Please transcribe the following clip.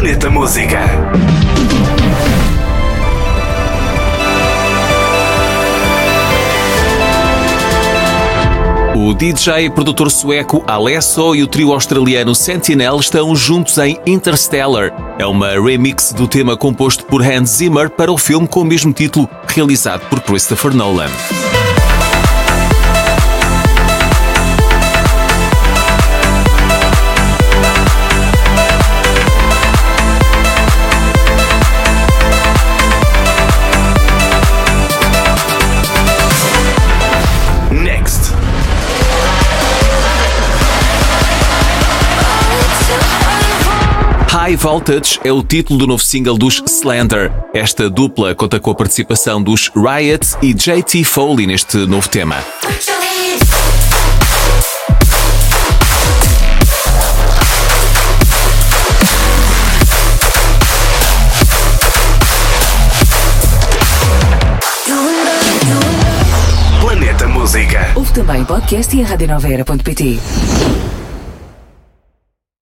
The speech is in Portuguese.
Planeta Música. O DJ e produtor sueco Alesso e o trio australiano Sentinel estão juntos em Interstellar. É uma remix do tema composto por Hans Zimmer para o filme com o mesmo título, realizado por Christopher Nolan. High Voltage é o título do novo single dos Slender. Esta dupla conta com a participação dos Riot e JT Foley neste novo tema. Planeta Música. Ouve também podcast e a.